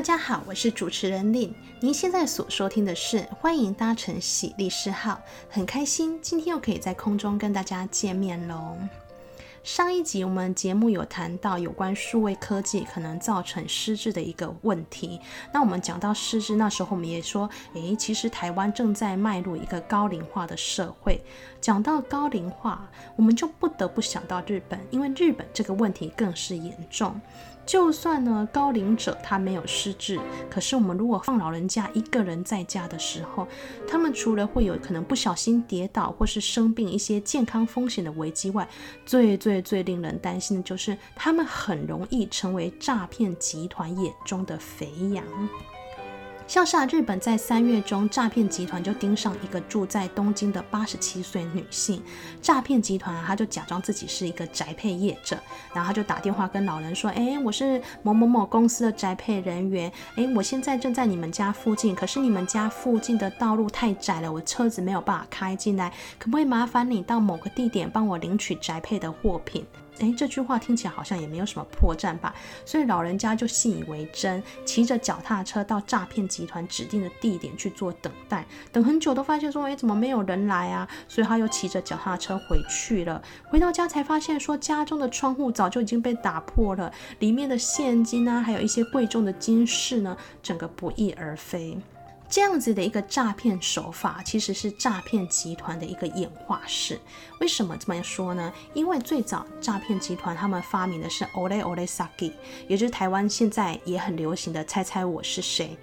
大家好，我是主持人令。您现在所收听的是欢迎搭乘喜利诗号，很开心今天又可以在空中跟大家见面喽。上一集我们节目有谈到有关数位科技可能造成失智的一个问题。那我们讲到失智，那时候我们也说，诶，其实台湾正在迈入一个高龄化的社会。讲到高龄化，我们就不得不想到日本，因为日本这个问题更是严重。就算呢，高龄者他没有失智，可是我们如果放老人家一个人在家的时候，他们除了会有可能不小心跌倒或是生病一些健康风险的危机外，最最最令人担心的就是他们很容易成为诈骗集团眼中的肥羊。像是啊，日本在三月中，诈骗集团就盯上一个住在东京的八十七岁女性。诈骗集团啊，他就假装自己是一个宅配业者，然后他就打电话跟老人说：“哎，我是某某某公司的宅配人员，哎，我现在正在你们家附近，可是你们家附近的道路太窄了，我车子没有办法开进来，可不可以麻烦你到某个地点帮我领取宅配的货品？”诶，这句话听起来好像也没有什么破绽吧？所以老人家就信以为真，骑着脚踏车到诈骗集团指定的地点去做等待，等很久都发现说，诶，怎么没有人来啊？所以他又骑着脚踏车回去了。回到家才发现说，家中的窗户早就已经被打破了，里面的现金啊，还有一些贵重的金饰呢，整个不翼而飞。这样子的一个诈骗手法，其实是诈骗集团的一个演化史。为什么这么说呢？因为最早诈骗集团他们发明的是 Ole Ole Sagi，也就是台湾现在也很流行的“猜猜我是谁”。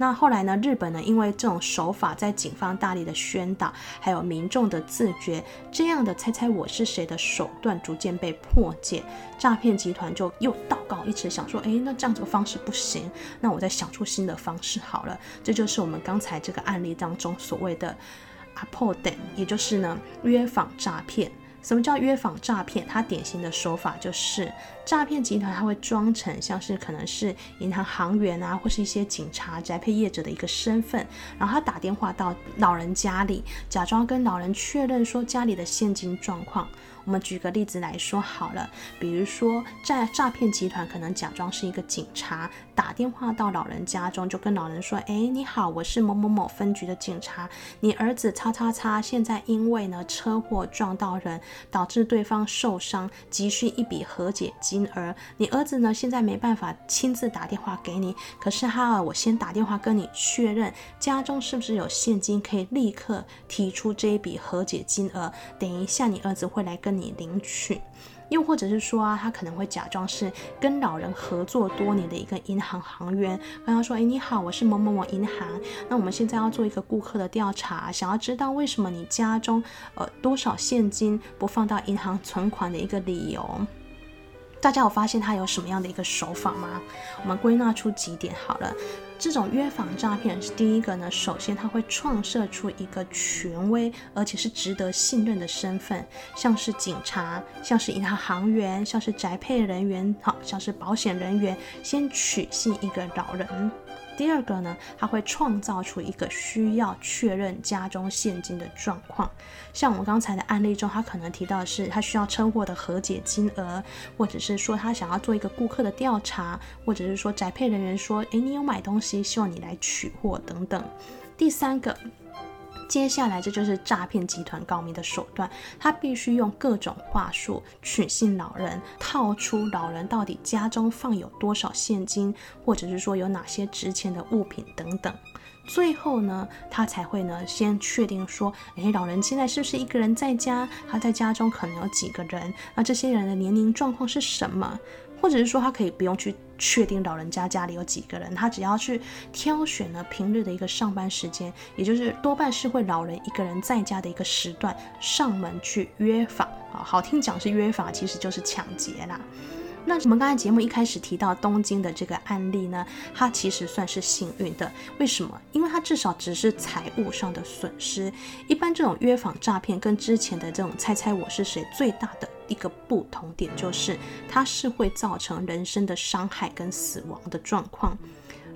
那后来呢？日本呢？因为这种手法，在警方大力的宣导，还有民众的自觉，这样的“猜猜我是谁”的手段逐渐被破解，诈骗集团就又道高一直，想说：哎，那这样子的方式不行，那我再想出新的方式好了。这就是我们刚才这个案例当中所谓的“アポ电”，也就是呢约访诈骗。什么叫约访诈骗？它典型的手法就是诈骗集团，它会装成像是可能是银行行员啊，或是一些警察、宅配业者的一个身份，然后他打电话到老人家里，假装跟老人确认说家里的现金状况。我们举个例子来说好了，比如说在诈骗集团可能假装是一个警察，打电话到老人家中，就跟老人说：“哎，你好，我是某某某分局的警察，你儿子叉叉叉现在因为呢车祸撞到人，导致对方受伤，急需一笔和解金金额。你儿子呢现在没办法亲自打电话给你，可是哈尔，我先打电话跟你确认家中是不是有现金，可以立刻提出这一笔和解金额。等一下你儿子会来跟。你领取，又或者是说啊，他可能会假装是跟老人合作多年的一个银行行员，跟他说：“哎，你好，我是某某某银行，那我们现在要做一个顾客的调查，想要知道为什么你家中呃多少现金不放到银行存款的一个理由。”大家有发现他有什么样的一个手法吗？我们归纳出几点好了。这种约访诈骗是第一个呢，首先他会创设出一个权威而且是值得信任的身份，像是警察，像是银行行员，像是宅配人员，好，像是保险人员，先取信一个老人。第二个呢，他会创造出一个需要确认家中现金的状况，像我们刚才的案例中，他可能提到的是他需要车祸的和解金额，或者是说他想要做一个顾客的调查，或者是说宅配人员说，诶，你有买东西，希望你来取货等等。第三个。接下来，这就是诈骗集团高明的手段，他必须用各种话术取信老人，套出老人到底家中放有多少现金，或者是说有哪些值钱的物品等等。最后呢，他才会呢先确定说，诶，老人现在是不是一个人在家？他在家中可能有几个人？那这些人的年龄状况是什么？或者是说，他可以不用去确定老人家家里有几个人，他只要去挑选了平日的一个上班时间，也就是多半是会老人一个人在家的一个时段，上门去约访啊，好听讲是约访，其实就是抢劫啦。那我们刚才节目一开始提到东京的这个案例呢，它其实算是幸运的。为什么？因为它至少只是财务上的损失。一般这种约访诈骗跟之前的这种猜猜我是谁最大的一个不同点就是，它是会造成人身的伤害跟死亡的状况。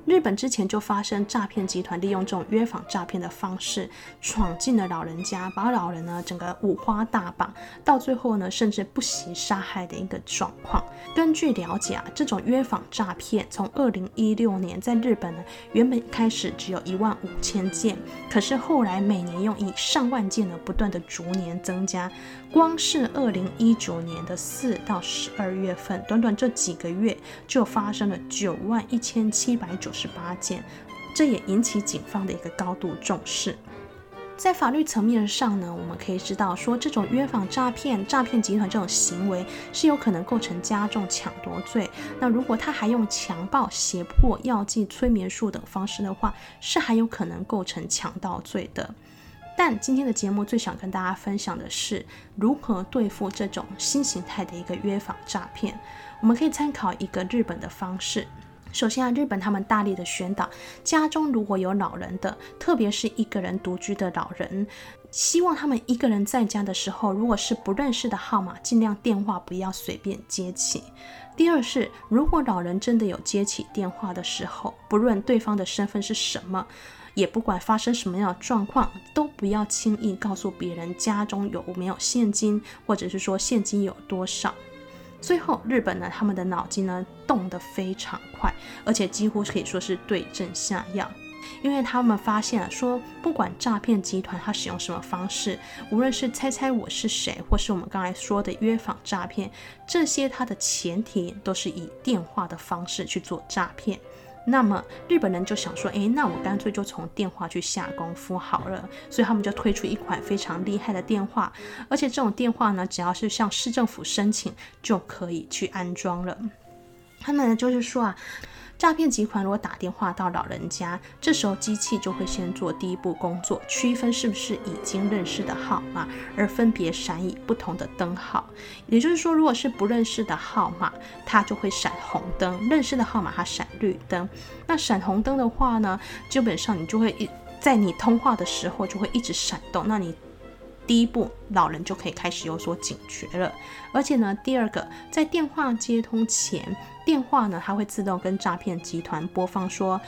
日本之前就发生诈骗集团利用这种约访诈骗的方式闯进了老人家，把老人呢整个五花大绑，到最后呢甚至不惜杀害的一个状况。根据了解啊，这种约访诈骗从二零一六年在日本呢原本开始只有一万五千件，可是后来每年用以上万件呢不断的逐年增加，光是二零一九年的四到十二月份，短短这几个月就发生了九万一千七百九十八件，这也引起警方的一个高度重视。在法律层面上呢，我们可以知道说，这种约访诈骗、诈骗集团这种行为是有可能构成加重抢夺罪。那如果他还用强暴、胁迫、药剂、催眠术等方式的话，是还有可能构成强盗罪的。但今天的节目最想跟大家分享的是如何对付这种新形态的一个约访诈骗。我们可以参考一个日本的方式。首先啊，日本他们大力的宣导，家中如果有老人的，特别是一个人独居的老人，希望他们一个人在家的时候，如果是不认识的号码，尽量电话不要随便接起。第二是，如果老人真的有接起电话的时候，不论对方的身份是什么，也不管发生什么样的状况，都不要轻易告诉别人家中有没有现金，或者是说现金有多少。最后，日本呢，他们的脑筋呢动得非常快，而且几乎可以说是对症下药，因为他们发现了说，不管诈骗集团他使用什么方式，无论是猜猜我是谁，或是我们刚才说的约访诈骗，这些它的前提都是以电话的方式去做诈骗。那么日本人就想说，诶，那我干脆就从电话去下功夫好了。所以他们就推出一款非常厉害的电话，而且这种电话呢，只要是向市政府申请就可以去安装了。他们就是说啊。诈骗集团如果打电话到老人家，这时候机器就会先做第一步工作，区分是不是已经认识的号码，而分别闪以不同的灯号。也就是说，如果是不认识的号码，它就会闪红灯；认识的号码它闪绿灯。那闪红灯的话呢，基本上你就会一在你通话的时候就会一直闪动。那你第一步，老人就可以开始有所警觉了。而且呢，第二个，在电话接通前，电话呢，它会自动跟诈骗集团播放说，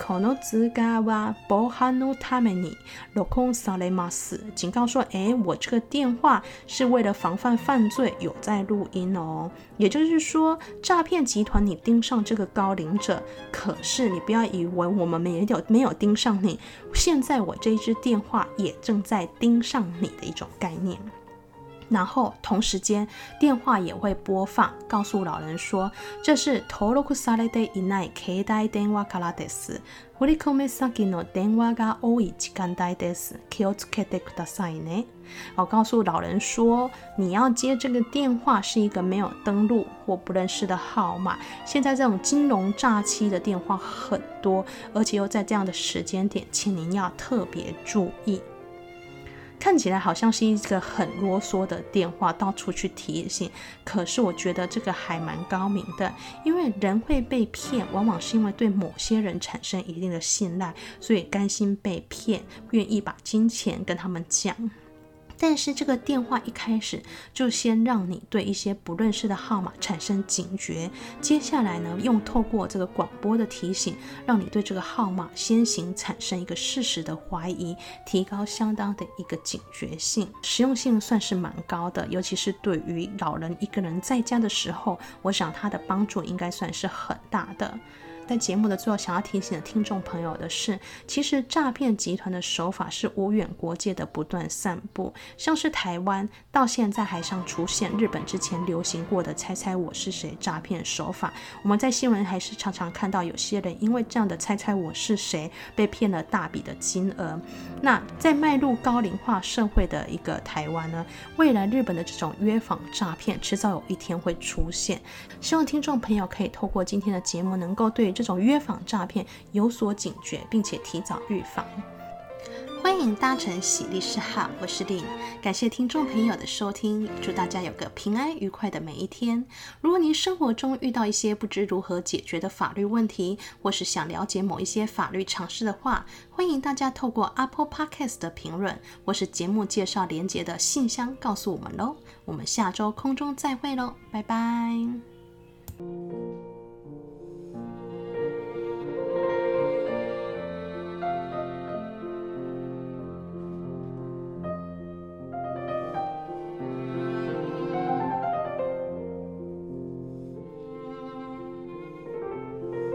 この通话は防犯のために录音されます。警告说，哎，我这个电话是为了防范犯罪，有在录音哦。也就是说，诈骗集团你盯上这个高龄者，可是你不要以为我们没有没有盯上你，现在我这一支电话也正在盯上你的一种概念。 然后同时间，电话也会播放，告诉老人说：“这是登录されていない携帯电话からです。振り込み先の电话が多い时间帯です。気をつけてくださいね。”我告诉老人说：“你要接这个电话是一个没有登录或不认识的号码。现在这种金融诈欺的电话很多，而且又在这样的时间点，请您要特别注意。” 看起来好像是一个很啰嗦的电话，到处去提醒。可是我觉得这个还蛮高明的，因为人会被骗，往往是因为对某些人产生一定的信赖，所以甘心被骗，愿意把金钱跟他们讲。但是这个电话一开始就先让你对一些不认识的号码产生警觉，接下来呢，用透过这个广播的提醒，让你对这个号码先行产生一个事实的怀疑，提高相当的一个警觉性，实用性算是蛮高的，尤其是对于老人一个人在家的时候，我想它的帮助应该算是很大的。在节目的最后，想要提醒的听众朋友的是，其实诈骗集团的手法是无远国界的不断散布，像是台湾到现在还上出现日本之前流行过的“猜猜我是谁”诈骗手法。我们在新闻还是常常看到有些人因为这样的“猜猜我是谁”被骗了大笔的金额。那在迈入高龄化社会的一个台湾呢，未来日本的这种约访诈骗迟早有一天会出现。希望听众朋友可以透过今天的节目，能够对这种约访诈骗有所警觉，并且提早预防。欢迎搭乘喜律师号，我是丽。感谢听众朋友的收听，祝大家有个平安愉快的每一天。如果您生活中遇到一些不知如何解决的法律问题，或是想了解某一些法律常识的话，欢迎大家透过 Apple Podcast 的评论，或是节目介绍连接的信箱告诉我们喽。我们下周空中再会喽，拜拜。